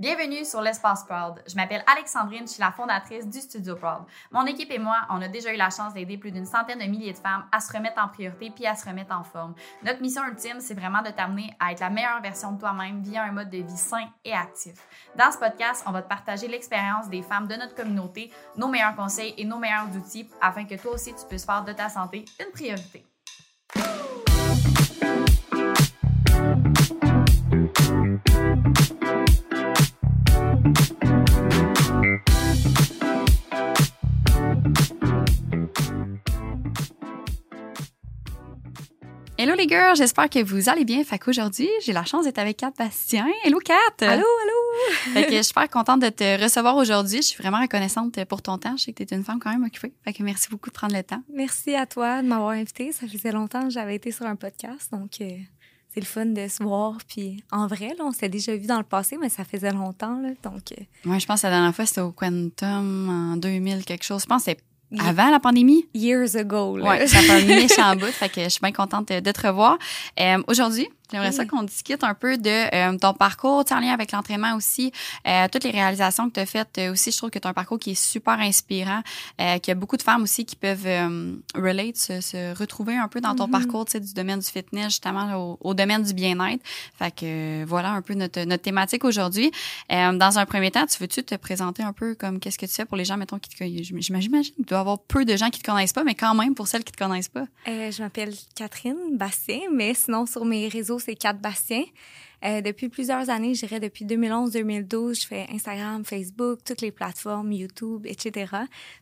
Bienvenue sur l'Espace Proud. Je m'appelle Alexandrine, je suis la fondatrice du Studio Proud. Mon équipe et moi, on a déjà eu la chance d'aider plus d'une centaine de milliers de femmes à se remettre en priorité puis à se remettre en forme. Notre mission ultime, c'est vraiment de t'amener à être la meilleure version de toi-même via un mode de vie sain et actif. Dans ce podcast, on va te partager l'expérience des femmes de notre communauté, nos meilleurs conseils et nos meilleurs outils afin que toi aussi tu puisses faire de ta santé une priorité. Hello les girls, j'espère que vous allez bien. Fait qu'aujourd'hui, j'ai la chance d'être avec Kat Bastien. Hello Kat! Allô, allô! Fait que je suis super contente de te recevoir aujourd'hui. Je suis vraiment reconnaissante pour ton temps. Je sais que tu es une femme quand même occupée. Fait que merci beaucoup de prendre le temps. Merci à toi de m'avoir invitée. Ça faisait longtemps que j'avais été sur un podcast, donc euh, c'est le fun de se voir. Puis en vrai, là, on s'est déjà vu dans le passé, mais ça faisait longtemps, là, donc... Euh, Ouais, je pense que la dernière fois, c'était au Quantum en 2000 quelque chose. Je pense que avant la pandémie? years ago, là. Ouais, ça fait un méchant bout. Fait que je suis bien contente de te revoir. Euh, Aujourd'hui, j'aimerais ça Oui. qu'on discute un peu de euh, ton parcours, en lien avec l'entraînement aussi, euh, toutes les réalisations que tu as faites euh, aussi. Je trouve que tu as un parcours qui est super inspirant, euh, qu'il y a beaucoup de femmes aussi qui peuvent euh, relate, se, se retrouver un peu dans ton Mhm. parcours, tu sais, du domaine du fitness, justement, au, au domaine du bien-être. Fait que voilà un peu notre, notre thématique aujourd'hui. Euh, dans un premier temps, tu veux-tu te présenter un peu comme qu'est-ce que tu fais pour les gens, mettons, qui te connaissent? J'imagine qu'il doit y avoir peu de gens qui te connaissent pas, mais quand même, pour celles qui te connaissent pas. Euh, je m'appelle Catherine Bastien, mais sinon, sur mes réseaux, c'est Cat Bastien. Depuis plusieurs années, je dirais depuis 2011-2012, je fais Instagram, Facebook, toutes les plateformes, YouTube, etc.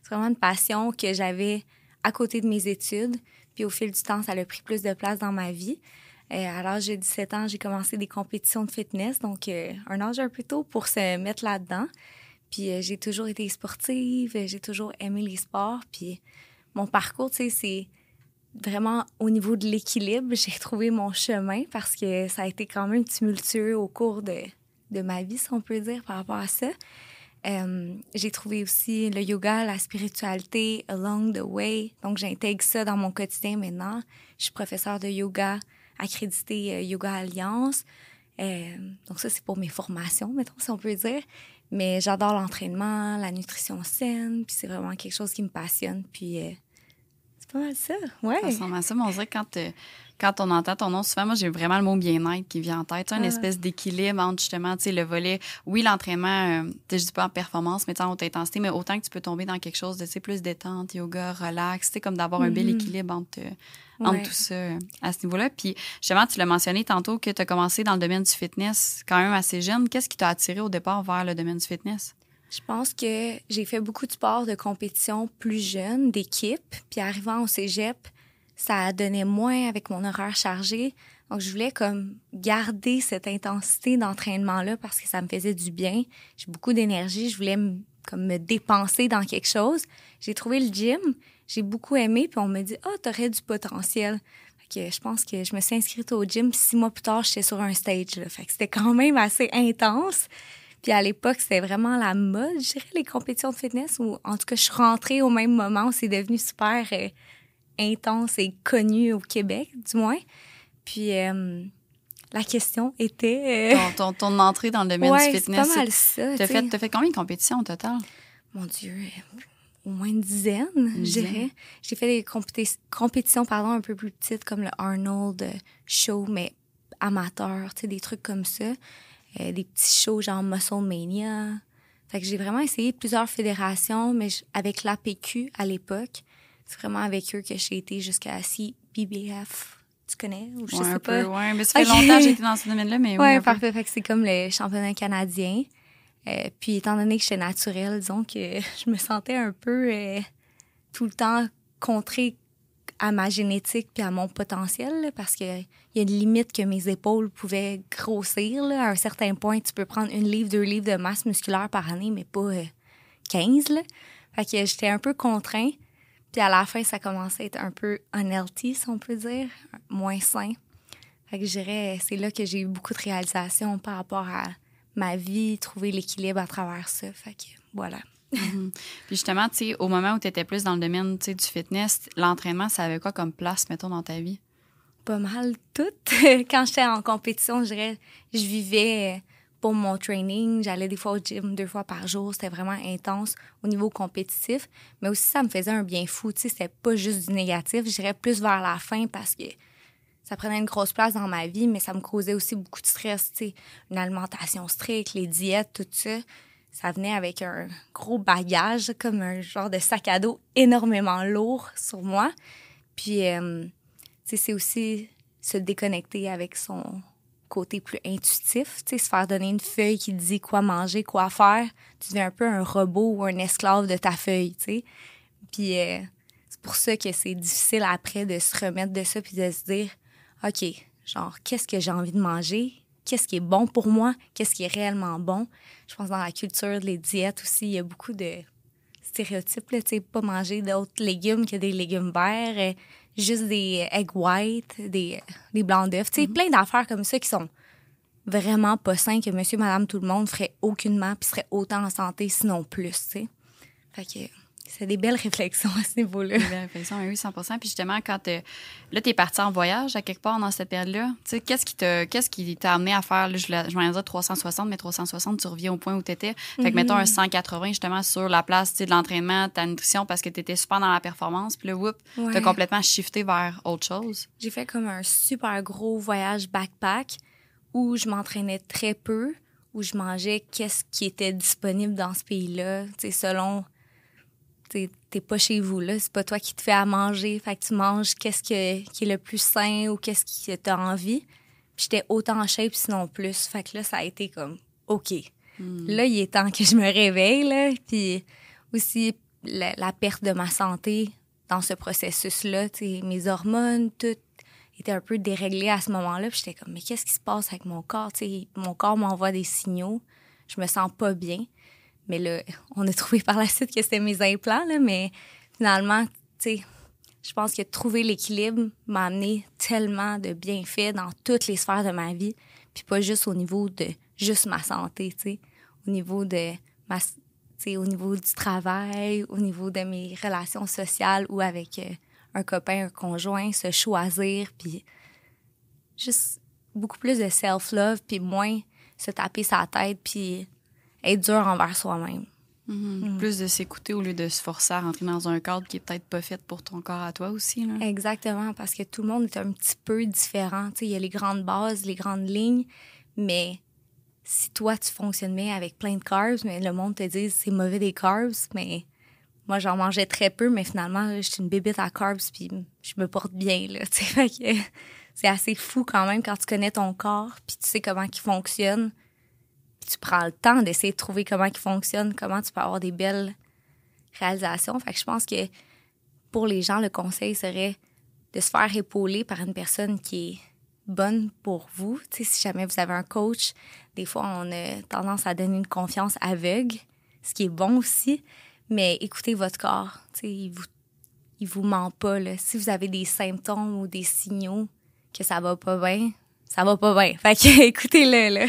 C'est vraiment une passion que j'avais à côté de mes études. Puis au fil du temps, ça a pris plus de place dans ma vie. Euh, à l'âge de 17 ans, j'ai commencé des compétitions de fitness, donc euh, un âge un peu tôt pour se mettre là-dedans. Puis euh, j'ai toujours été sportive, j'ai toujours aimé les sports. Puis mon parcours, tu sais, c'est vraiment au niveau de l'équilibre, j'ai trouvé mon chemin parce que ça a été quand même tumultueux au cours de, de ma vie, si on peut dire, par rapport à ça. Euh, j'ai trouvé aussi le yoga, la spiritualité along the way. Donc, j'intègre ça dans mon quotidien maintenant. Je suis professeure de yoga accréditée euh, Yoga Alliance. Euh, donc, ça, c'est pour mes formations, mettons, si on peut dire. Mais j'adore l'entraînement, la nutrition saine, puis c'est vraiment quelque chose qui me passionne. Puis, c'est pas mal ça, ouais. Ça ressemble à ça, mais on dirait que quand, euh, quand on entend ton nom, souvent, moi, j'ai vraiment le mot bien-être qui vient en tête. Tu sais, Une Ah. espèce d'équilibre entre, justement, tu sais, le volet, oui, l'entraînement, euh, tu sais, je dis pas en performance, mais en haute intensité, mais autant que tu peux tomber dans quelque chose de, tu sais, plus détente, yoga, relax, tu sais, comme d'avoir un bel Mhm. équilibre entre, euh, entre Ouais. tout ça euh, à ce niveau-là. Puis, justement, tu l'as mentionné tantôt que tu as commencé dans le domaine du fitness quand même assez jeune. Qu'est-ce qui t'a attiré au départ vers le domaine du fitness? Je pense que j'ai fait beaucoup de sports de compétition plus jeune, d'équipe. Puis arrivant au cégep, ça donnait moins avec mon horaire chargé. Donc, je voulais comme garder cette intensité d'entraînement-là parce que ça me faisait du bien. J'ai beaucoup d'énergie. Je voulais me, comme me dépenser dans quelque chose. J'ai trouvé le gym. J'ai beaucoup aimé. Puis on me dit, ah, t'aurais du potentiel. Je pense que je me suis inscrite au gym. Six mois plus tard, j'étais sur un stage. Fait que c'était quand même assez intense. Puis à l'époque, c'était vraiment la mode, je dirais, les compétitions de fitness. Ou en tout cas, je suis rentrée au même moment où c'est devenu super euh, intense et connu au Québec, du moins. Puis euh, la question était... euh, Ton, ton, ton entrée dans le domaine ouais, du c'est pas fitness. mal ça. T'as fait, t'as fait combien de compétitions au total? Mon Dieu, au moins une dizaine, je dirais. J'ai fait des compéti- compétitions pardon, un peu plus petites, comme le Arnold Show, mais amateur, tu sais, des trucs comme ça. Euh, des petits shows genre Muscle Mania. Fait que j'ai vraiment essayé plusieurs fédérations, mais je- avec l'APQ à l'époque. C'est vraiment avec eux que j'ai été jusqu'à CBBF. Tu connais? Ou je ouais, sais un pas? peu, ouais. Mais ça fait longtemps que été dans ce domaine-là, mais. Ouais, parfait. Fait que c'est comme le championnat canadien. Euh, puis étant donné que j'étais naturelle, disons que je me sentais un peu euh, tout le temps contrée à ma génétique puis à mon potentiel là, parce que il y a une limite que mes épaules pouvaient grossir là. à un certain point tu peux prendre une livre deux livres de masse musculaire par année mais pas euh, 15 là. fait que j'étais un peu contraint puis à la fin ça commençait à être un peu unhealthy si on peut dire moins sain fait que je dirais, c'est là que j'ai eu beaucoup de réalisations par rapport à ma vie, trouver l'équilibre à travers ça. Fait que voilà. Mhm. Puis justement, tu sais, au moment où tu étais plus dans le domaine du fitness, l'entraînement, ça avait quoi comme place, mettons, dans ta vie? Pas mal tout. Quand j'étais en compétition, je dirais, je vivais pour mon training, j'allais des fois au gym deux fois par jour. C'était vraiment intense au niveau compétitif. Mais aussi, ça me faisait un bien fou. Tu sais, c'était pas juste du négatif. J'irais plus vers la fin parce que ça prenait une grosse place dans ma vie, mais ça me causait aussi beaucoup de stress. Tu sais, une alimentation stricte, les diètes, tout ça. Ça venait avec un gros bagage, comme un genre de sac à dos énormément lourd sur moi. Puis, euh, c'est aussi se déconnecter avec son côté plus intuitif, se faire donner une feuille qui dit quoi manger, quoi faire, tu deviens un peu un robot ou un esclave de ta feuille, tu sais. Puis euh, c'est pour ça que c'est difficile après de se remettre de ça puis de se dire, OK, genre, qu'est-ce que j'ai envie de manger? Qu'est-ce qui est bon pour moi? Qu'est-ce qui est réellement bon? Je pense dans la culture, les diètes aussi, il y a beaucoup de stéréotypes, tu sais, pas manger d'autres légumes que des légumes verts, euh, juste des egg white, des, des blancs d'œufs. Tu sais, mm-hmm. plein d'affaires comme ça qui sont vraiment pas sains que monsieur, madame, tout le monde ferait aucunement puis serait autant en santé, sinon plus, tu sais. Fait que c'est des belles réflexions à ce niveau-là. Des belles réflexions, oui, 100% Puis justement, quand là, tu es parti en voyage à quelque part dans cette période-là, tu sais, qu'est-ce qui t'a qu'est-ce qui t'a amené à faire, je, je m'en dire 360, mais 360, tu reviens au point où tu étais. Fait que, mm-hmm. mettons, un 180 justement sur la place de l'entraînement, ta nutrition, parce que tu étais super dans la performance. Puis là, whoop, tu as complètement shifté vers autre chose. J'ai fait comme un super gros voyage backpack où je m'entraînais très peu, où je mangeais qu'est-ce qui était disponible dans ce pays-là, tu sais, selon t'es pas chez vous, là. C'est pas toi qui te fais à manger. Fait que tu manges qu'est-ce qui est le plus sain ou qu'est-ce qui t'a envie. J'étais autant en shape, sinon plus. Fait que là, ça a été comme, OK. Hmm. Là, il est temps que je me réveille, là. Puis aussi, la, perte de ma santé dans ce processus-là, mes hormones, tout était un peu déréglé à ce moment-là. Puis j'étais comme, mais qu'est-ce qui se passe avec mon corps? T'sais, mon corps m'envoie des signaux. Je me sens pas bien. Mais là, on a trouvé par la suite que c'était mes implants, là, mais finalement, tu sais, je pense que trouver l'équilibre m'a amené tellement de bienfaits dans toutes les sphères de ma vie, puis pas juste au niveau de juste ma santé, tu sais, au niveau de ma au niveau du travail, au niveau de mes relations sociales ou avec euh, un copain, un conjoint, se choisir, puis juste beaucoup plus de self-love, puis moins se taper sa tête, puis être dur envers soi-même. Mm-hmm. Mm. Plus de s'écouter au lieu de se forcer à rentrer dans un cadre qui est peut-être pas fait pour ton corps à toi aussi. Là. Exactement, parce que tout le monde est un petit peu différent. Il y a les grandes bases, les grandes lignes, mais si toi, tu fonctionnes bien avec plein de carbs, mais le monde te dit c'est mauvais des carbs, mais moi, j'en mangeais très peu, mais finalement, je suis une bébête à carbs, puis je me porte bien. Là, c'est assez fou quand même quand tu connais ton corps, puis tu sais comment il fonctionne tu prends le temps d'essayer de trouver comment il fonctionne, comment tu peux avoir des belles réalisations. Fait que je pense que pour les gens, le conseil serait de se faire épauler par une personne qui est bonne pour vous. Si jamais vous avez un coach, des fois, on a tendance à donner une confiance aveugle, ce qui est bon aussi. Mais écoutez votre corps. Tu il vous, il vous ment pas. Si vous avez des symptômes ou des signaux que ça va pas bien, ça va pas bien. Fait que écoutez-le.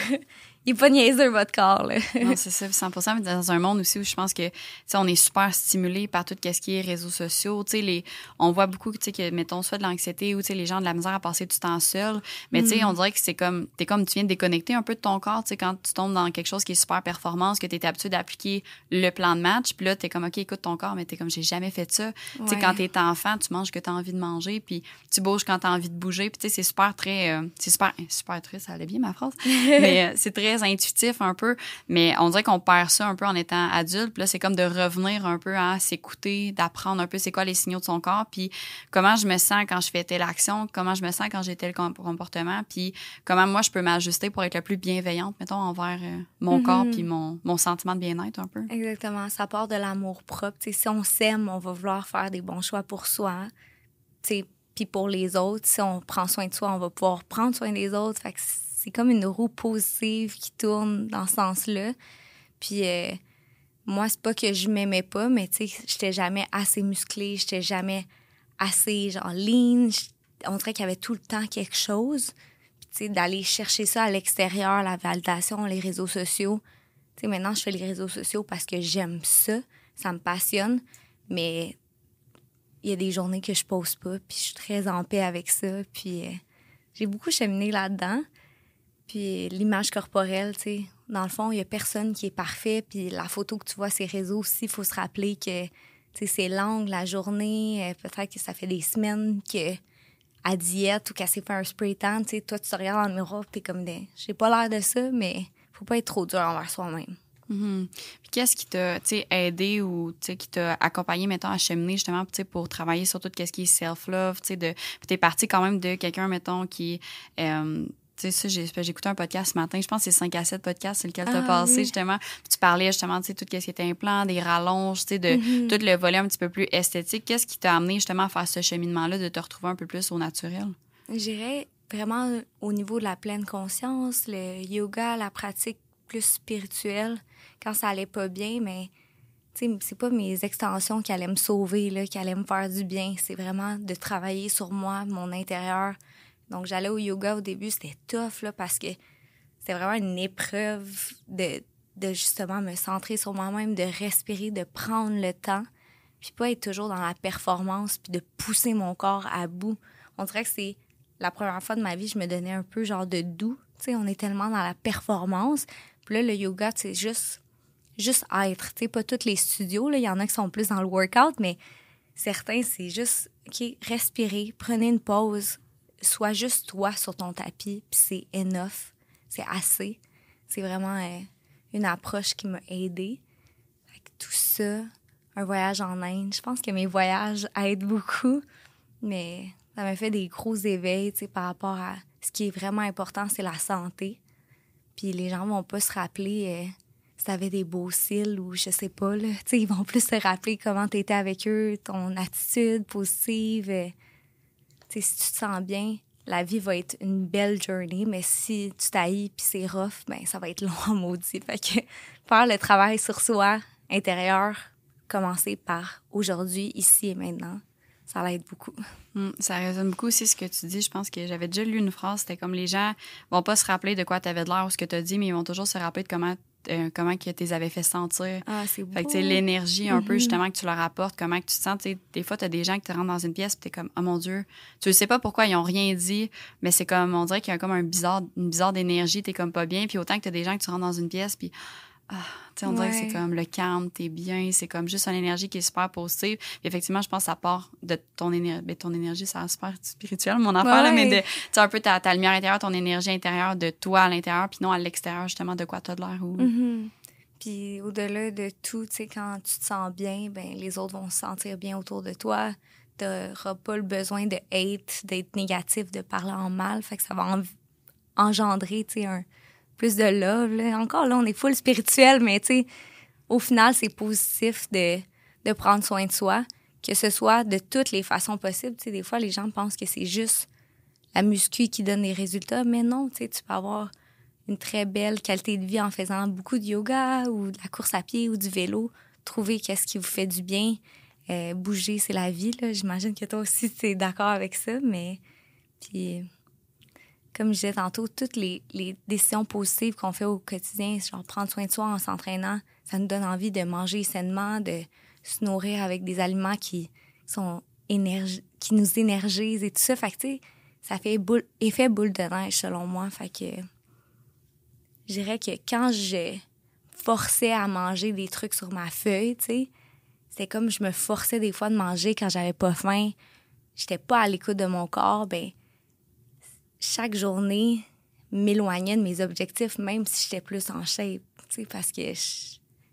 Il est pas niaiseux, votre corps. Là. non, c'est ça, 100 Mais dans un monde aussi où je pense que, on est super stimulé par tout ce qui est réseaux sociaux. Tu sais, les, on voit beaucoup, tu sais, que, mettons, soit de l'anxiété ou, tu sais, les gens de la misère à passer du temps seul. Mais, tu sais, on mm. dirait que c'est comme, t'es comme, tu viens de déconnecter un peu de ton corps, tu sais, quand tu tombes dans quelque chose qui est super performance, que tu es habitué d'appliquer le plan de match. Puis là, t'es comme, OK, écoute ton corps, mais t'es comme, j'ai jamais fait ça. Tu sais, quand t'es enfant, tu manges que t'as envie de manger, puis tu bouges quand t'as envie de bouger. Puis, tu sais, c'est super très, euh, c'est super, super triste, ça allait bien ma phrase. mais euh, c'est très intuitif un peu, mais on dirait qu'on perd ça un peu en étant adulte. Puis là, c'est comme de revenir un peu à s'écouter, d'apprendre un peu c'est quoi les signaux de son corps, puis comment je me sens quand je fais telle action, comment je me sens quand j'ai tel comportement, puis comment moi je peux m'ajuster pour être la plus bienveillante, mettons, envers euh, mon corps mm-hmm. puis mon, mon sentiment de bien-être un peu. Exactement. Ça part de l'amour propre. si on s'aime, on va vouloir faire des bons choix pour soi. Puis pour les autres, si on prend soin de soi, on va pouvoir prendre soin des autres. Fait que c'est comme une roue positive qui tourne dans ce sens-là. Puis euh, moi, c'est pas que je m'aimais pas, mais tu sais, j'étais jamais assez musclée, j'étais jamais assez genre lean. On dirait qu'il y avait tout le temps quelque chose. Puis tu sais, d'aller chercher ça à l'extérieur, la validation, les réseaux sociaux. Tu sais, maintenant, je fais les réseaux sociaux parce que j'aime ça, ça me passionne, mais il y a des journées que je pose pas, puis je suis très en paix avec ça, puis euh, j'ai beaucoup cheminé là-dedans. Puis l'image corporelle, tu sais, dans le fond, il y a personne qui est parfait. Puis la photo que tu vois, ces réseaux aussi, il faut se rappeler que c'est l'angle, la journée. Euh, peut-être que ça fait des semaines que à diète ou qu'elle s'est fait un spray tan. Tu sais, toi, tu te regardes dans le miroir t'es comme des... J'ai pas l'air de ça, mais faut pas être trop dur envers soi-même. Mm-hmm. Puis qu'est-ce qui t'a aidé ou qui t'a accompagné, mettons, à cheminer justement pour travailler sur tout ce qui est self-love? Tu es parti quand même de quelqu'un, mettons, qui. Euh, tu sais, j'ai, écouté un podcast ce matin, je pense que c'est 5 à 7 podcasts, c'est lequel tu as ah, passé, justement. tu parlais justement, tu sais, tout ce qui était implant, des rallonges, tu sais, de mm-hmm. tout le volet un petit peu plus esthétique. Qu'est-ce qui t'a amené justement à faire ce cheminement-là, de te retrouver un peu plus au naturel? J'irais vraiment au niveau de la pleine conscience, le yoga, la pratique plus spirituelle, quand ça allait pas bien, mais c'est pas mes extensions qui allaient me sauver, là, qui allaient me faire du bien. C'est vraiment de travailler sur moi, mon intérieur, donc, j'allais au yoga au début, c'était tough, là, parce que c'était vraiment une épreuve de, justement me centrer sur moi-même, de respirer, de prendre le temps, puis pas être toujours dans la performance, puis de pousser mon corps à bout. On dirait que c'est la première fois de ma vie, je me donnais un peu genre de doux. Tu sais, on est tellement dans la performance. Puis là, le yoga, c'est juste, juste être. Tu sais, pas tous les studios, il y en a qui sont plus dans le workout, mais certains, c'est juste, OK, respirer, prenez une pause, sois juste toi sur ton tapis, puis c'est enough, c'est assez. C'est vraiment euh, une approche qui m'a aidée. tout ça, un voyage en Inde, je pense que mes voyages aident beaucoup, mais ça m'a fait des gros éveils, par rapport à ce qui est vraiment important, c'est la santé. Puis les gens vont pas se rappeler euh, si t'avais des beaux cils ou je sais pas, là. Ils vont plus se rappeler comment t'étais avec eux, ton attitude positive. Euh, si tu te sens bien, la vie va être une belle journey, mais si tu t'haïs puis c'est rough, ben ça va être long maudit. Fait que faire le travail sur soi intérieur, commencer par aujourd'hui, ici et maintenant, ça l'aide beaucoup. Hmm, ça résonne beaucoup aussi ce que tu dis. Je pense que j'avais déjà lu une phrase, c'était comme les gens vont pas se rappeler de quoi tu avais de l'air ou ce que tu as dit, mais ils vont toujours se rappeler de comment euh, comment que tu les avais fait sentir. Ah, c'est beau. Fait que, l'énergie un peu, mm-hmm. justement, que tu leur apportes, comment que tu te sens. des fois, tu as des gens qui te rentrent dans une pièce, tu es comme, oh mon Dieu, tu ne sais pas pourquoi ils ont rien dit, mais c'est comme, on dirait qu'il y a comme un bizarre, une bizarre d'énergie, tu es comme pas bien. Puis autant que tu as des gens que tu rentres dans une pièce, puis ah, on dirait que c'est comme le calme, t'es bien, c'est comme juste une énergie qui est super positive. effectivement, je pense que ça part de ton énergie. Ben, ton énergie, c'est super spirituel, mon affaire, mais de, tu un peu ta, ta, lumière intérieure, ton énergie intérieure de toi à l'intérieur, puis non à l'extérieur, justement, de quoi tu as de l'air. Ou... Mm-hmm. Puis au-delà de tout, tu sais, quand tu te sens bien, ben les autres vont se sentir bien autour de toi. Tu n'auras pas le besoin de hate, d'être négatif, de parler en mal. Fait que ça va engendrer, tu sais, un plus de love. Encore là, on est full spirituel, mais tu sais, au final, c'est positif de, de prendre soin de soi, que ce soit de toutes les façons possibles. Tu des fois, les gens pensent que c'est juste la muscu qui donne les résultats, mais non, tu sais, tu peux avoir une très belle qualité de vie en faisant beaucoup de yoga ou de la course à pied ou du vélo. Trouver qu'est-ce qui vous fait du bien. Euh, bouger, c'est la vie. J'imagine que toi aussi, tu es d'accord avec ça. Mais puis, comme je disais tantôt, toutes les, les décisions positives qu'on fait au quotidien, genre prendre soin de soi en s'entraînant, ça nous donne envie de manger sainement, de se nourrir avec des aliments qui sont qui nous énergisent et tout ça. Fait ça fait boule, effet boule de neige selon moi. Fait que je dirais que quand je forçais à manger des trucs sur ma feuille, tu sais, c'est comme je me forçais des fois de manger quand j'avais pas faim, j'étais pas à l'écoute de mon corps, ben chaque journée m'éloignait de mes objectifs, même si j'étais plus en shape, parce que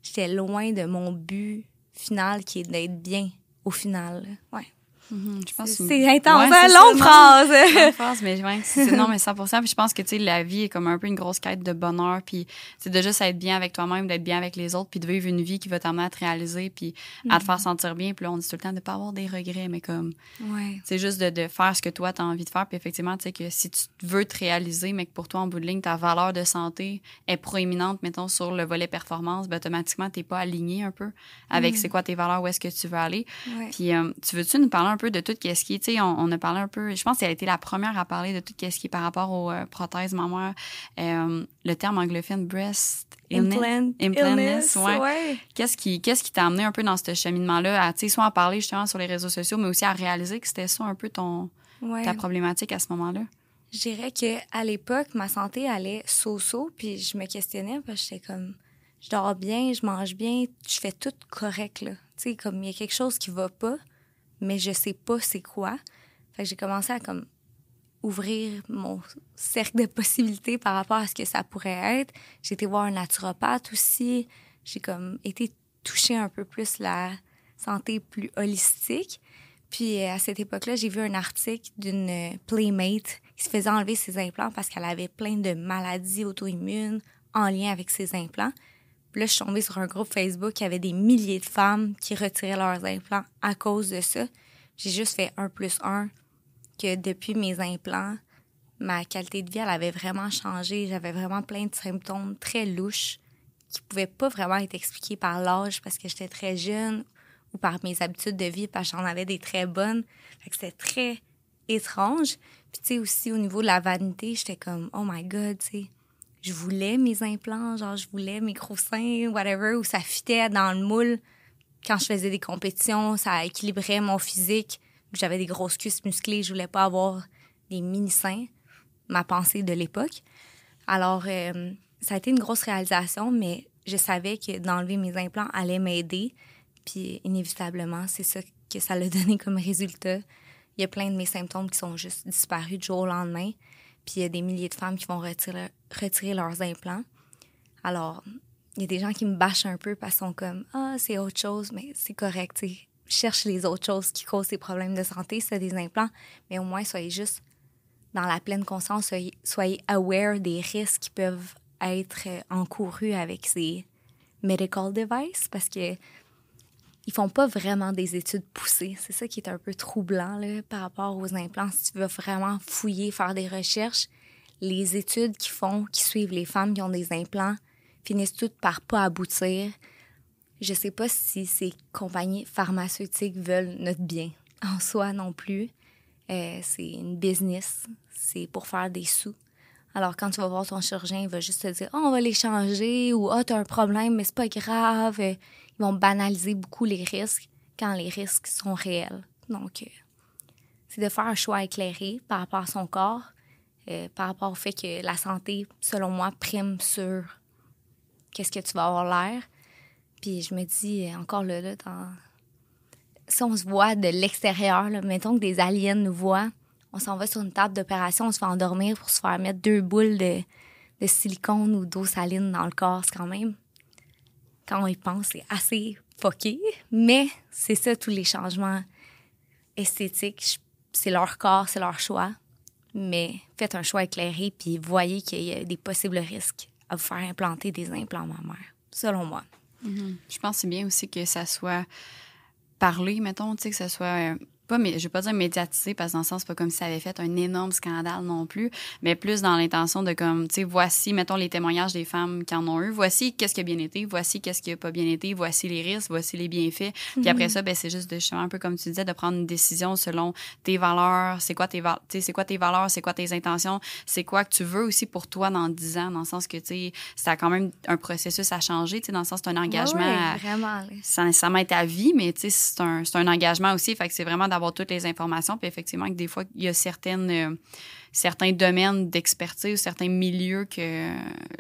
j'étais loin de mon but final qui est d'être bien au final. Ouais. Mhm, c'est intense, ouais, longue phrase. longue phrase, mais ouais, non, mais 100%. Puis je pense que, tu sais, la vie est comme un peu une grosse quête de bonheur. Puis c'est de juste être bien avec toi-même, d'être bien avec les autres, puis de vivre une vie qui va t'amener à te réaliser, puis à te faire mhm. sentir bien. Puis là, on dit tout le temps de pas avoir des regrets, mais comme, ouais. c'est juste de, de, faire ce que toi, tu as envie de faire. Puis effectivement, tu sais, que si tu veux te réaliser, mais que pour toi, en bout de ligne, ta valeur de santé est proéminente, mettons, sur le volet performance, ben, automatiquement, t'es pas aligné un peu avec mhm. c'est quoi tes valeurs, où est-ce que tu veux aller. Puis euh, tu veux-tu nous parler un peu de tout ce qui est, tu sais, on, a parlé un peu, je pense qu'elle a été la première à parler de tout ce qui est par rapport aux euh, prothèses mammaires. Euh, le terme anglophone breast Implant, illness, ouais. Qu'est-ce qui qu'est-ce qui t'a amené un peu dans ce cheminement-là à, tu sais, soit en parler justement sur les réseaux sociaux, mais aussi à réaliser que c'était ça un peu ton ta problématique à ce moment-là? Je dirais que à l'époque, ma santé allait so-so, puis je me questionnais parce que j'étais comme, je dors bien, je mange bien, je fais tout correct, là. Tu sais, comme il y a quelque chose qui va pas, mais je sais pas c'est quoi. Que j'ai commencé à comme ouvrir mon cercle de possibilités par rapport à ce que ça pourrait être. J'ai été voir un naturopathe aussi. J'ai comme été toucher un peu plus la santé plus holistique. Puis euh, à cette époque-là, j'ai vu un article d'une playmate qui se faisait enlever ses implants parce qu'elle avait plein de maladies auto-immunes en lien avec ses implants. Puis là, je suis tombée sur un groupe Facebook qui avait des milliers de femmes qui retiraient leurs implants à cause de ça. J'ai juste fait un plus un que depuis mes implants, ma qualité de vie, elle avait vraiment changé. J'avais vraiment plein de symptômes très louches qui pouvaient pas vraiment être expliqués par l'âge parce que j'étais très jeune ou par mes habitudes de vie parce que j'en avais des très bonnes. Fait c'était très étrange. Puis tu sais aussi au niveau de la vanité, j'étais comme oh my god, tu sais, je voulais mes implants, genre je voulais mes gros seins, whatever, où ça fitait dans le moule. Quand je faisais des compétitions, ça équilibrait mon physique. J'avais des grosses cuisses musclées, je voulais pas avoir des mini seins. Ma pensée de l'époque. Alors euh, ça a été une grosse réalisation, mais je savais que d'enlever mes implants allait m'aider. Puis inévitablement, c'est ça que ça l'a donné comme résultat. Il y a plein de mes symptômes qui sont juste disparus du jour au lendemain. Puis il y a des milliers de femmes qui vont retirer, leurs implants. Alors, il y a des gens qui me bâchent un peu parce qu'ils sont comme Ah, c'est autre chose, mais c'est correct. Cherche les autres choses qui causent ces problèmes de santé, c'est des implants. Mais au moins, soyez juste dans la pleine conscience, soyez, soyez aware des risques qui peuvent être encourus avec ces medical devices parce que ils font pas vraiment des études poussées. C'est ça qui est un peu troublant là, par rapport aux implants. Si tu veux vraiment fouiller, faire des recherches, les études qui font, qui suivent les femmes qui ont des implants, finissent toutes par pas aboutir. Je sais pas si ces compagnies pharmaceutiques veulent notre bien en soi non plus. Euh, c'est une business, c'est pour faire des sous. Alors, quand tu vas voir ton chirurgien, il va juste te dire oh, on va les changer ou oh, tu as un problème, mais c'est pas grave ils vont banaliser beaucoup les risques quand les risques sont réels. Donc, euh, c'est de faire un choix éclairé par rapport à son corps, euh, par rapport au fait que la santé, selon moi, prime sur qu'est-ce que tu vas avoir l'air. Puis je me dis, euh, encore là, là si on se voit de l'extérieur, mettons que des aliens nous voient, on s'en va sur une table d'opération, on se fait endormir pour se faire mettre deux boules de, de silicone ou d'eau saline dans le corps, c'est quand même quand on y pense, c'est assez fucké. Mais c'est ça, tous les changements esthétiques. C'est leur corps, c'est leur choix. Mais faites un choix éclairé, puis voyez qu'il y a des possibles risques à vous faire implanter des implants mammaires, selon moi. Mm-hmm. Je pense que c'est bien aussi que ça soit parlé, mettons, que ça soit euh, pas, mais je vais pas dire médiatisé parce que dans le sens, c'est pas comme si ça avait fait un énorme scandale non plus, mais plus dans l'intention de comme, tu sais, voici, mettons, les témoignages des femmes qui en ont eu, voici qu'est-ce qui a bien été, voici qu'est-ce qui a pas bien été, voici les risques, voici les bienfaits. Puis après mhm. ça, ben, c'est juste de, justement, un peu comme tu disais, de prendre une décision selon tes valeurs, c'est quoi tes, c'est quoi tes valeurs, c'est quoi tes intentions, c'est quoi que tu veux aussi pour toi dans 10 ans, dans le sens que, tu sais, ça quand même un processus à changer, tu sais, dans le sens, c'est un engagement. Ouais, vraiment. Ça, ça ta vie, mais, tu sais, c'est un, un engagement aussi, fait que c'est vraiment d'avoir toutes les informations. Puis effectivement, que des fois, il y a certaines, euh, certains domaines d'expertise, certains milieux que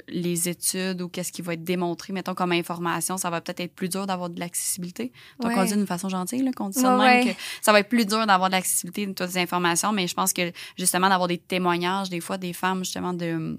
les études ou qu'est-ce qui va être démontré, mettons comme information, ça va peut-être être plus dur d'avoir de l'accessibilité. Donc, on dit d'une façon gentille, là, qu'on dit ça même, que ça va être plus dur d'avoir de l'accessibilité de toutes ces informations, mais je pense que justement d'avoir des témoignages, des fois, des femmes, justement, de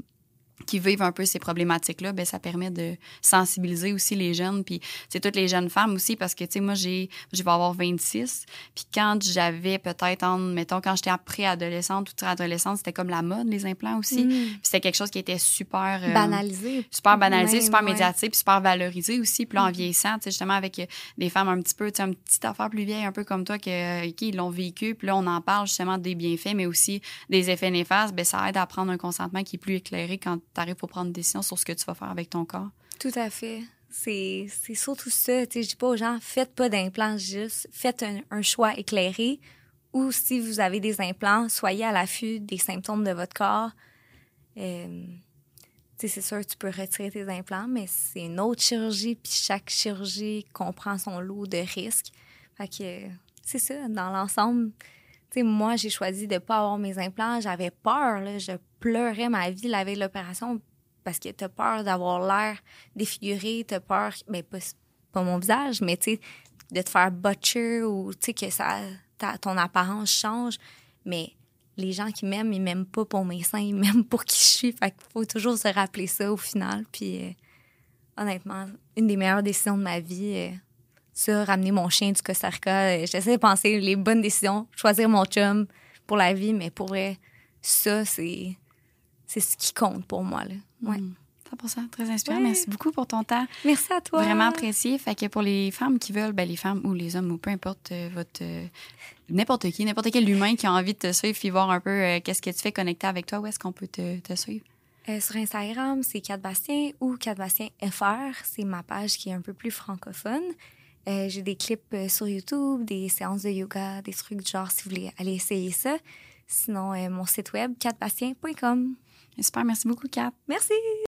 qui vivent un peu ces problématiques-là, ben ça permet de sensibiliser aussi les jeunes, puis c'est toutes les jeunes femmes aussi, parce que, tu sais, moi, j'ai, je vais avoir 26, puis quand j'avais peut-être, en, mettons, quand j'étais préadolescente ou adolescente, c'était comme la mode, les implants aussi, mm. puis c'était quelque chose qui était super... Euh, banalisé. Super banalisé, super médiatisé, puis super valorisé aussi, puis là, en mm. vieillissant, tu sais, justement, avec euh, des femmes un petit peu, tu sais, une petite affaire plus vieille, un peu comme toi, que, qui l'ont vécu, puis là, on en parle justement des bienfaits, mais aussi des effets néfastes, ben ça aide à prendre un consentement qui est plus éclairé quand tu pour prendre une décision sur ce que tu vas faire avec ton corps. Tout à fait. C'est surtout ça. Je dis pas aux gens, faites pas d'implants juste, faites un, choix éclairé. Ou si vous avez des implants, soyez à l'affût des symptômes de votre corps. Euh, c'est sûr, tu peux retirer tes implants, mais c'est une autre chirurgie, puis chaque chirurgie comprend son lot de risques. Fait que c'est ça, dans l'ensemble, moi, j'ai choisi de pas avoir mes implants. J'avais peur, là. Je pleurais ma vie la veille de l'opération parce que t'as peur d'avoir l'air défiguré, t'as peur, ben pas, pas mon visage, mais tu sais, de te faire butcher ou tu sais que ça, ton apparence change. Mais les gens qui m'aiment, ils m'aiment pas pour mes seins, ils m'aiment pour qui je suis. Fait qu'il faut toujours se rappeler ça au final. Puis euh, honnêtement, une des meilleures décisions de ma vie, euh, ça, ramener mon chien du Costa Rica. Euh, j'essaie de penser les bonnes décisions, choisir mon chum pour la vie, mais pour vrai, ça, c'est, c'est ce qui compte pour moi. Là. Ouais. 100 mm. très inspirant. Merci beaucoup pour ton temps. Merci à toi. Vraiment apprécié. Fait que pour les femmes qui veulent, ben, les femmes ou les hommes ou peu importe votre n'importe qui, n'importe quel humain qui a envie de te suivre puis voir un peu euh, qu'est-ce que tu fais connecter avec toi, où est-ce qu'on peut te, te suivre? Euh, sur Instagram, c'est Cat Bastien ou Cat Bastien FR. C'est ma page qui est un peu plus francophone. Euh, j'ai des clips sur YouTube, des séances de yoga, des trucs du genre si vous voulez aller essayer ça. Sinon, mon site web, catbastien.com. Super, merci beaucoup, Kat. Merci.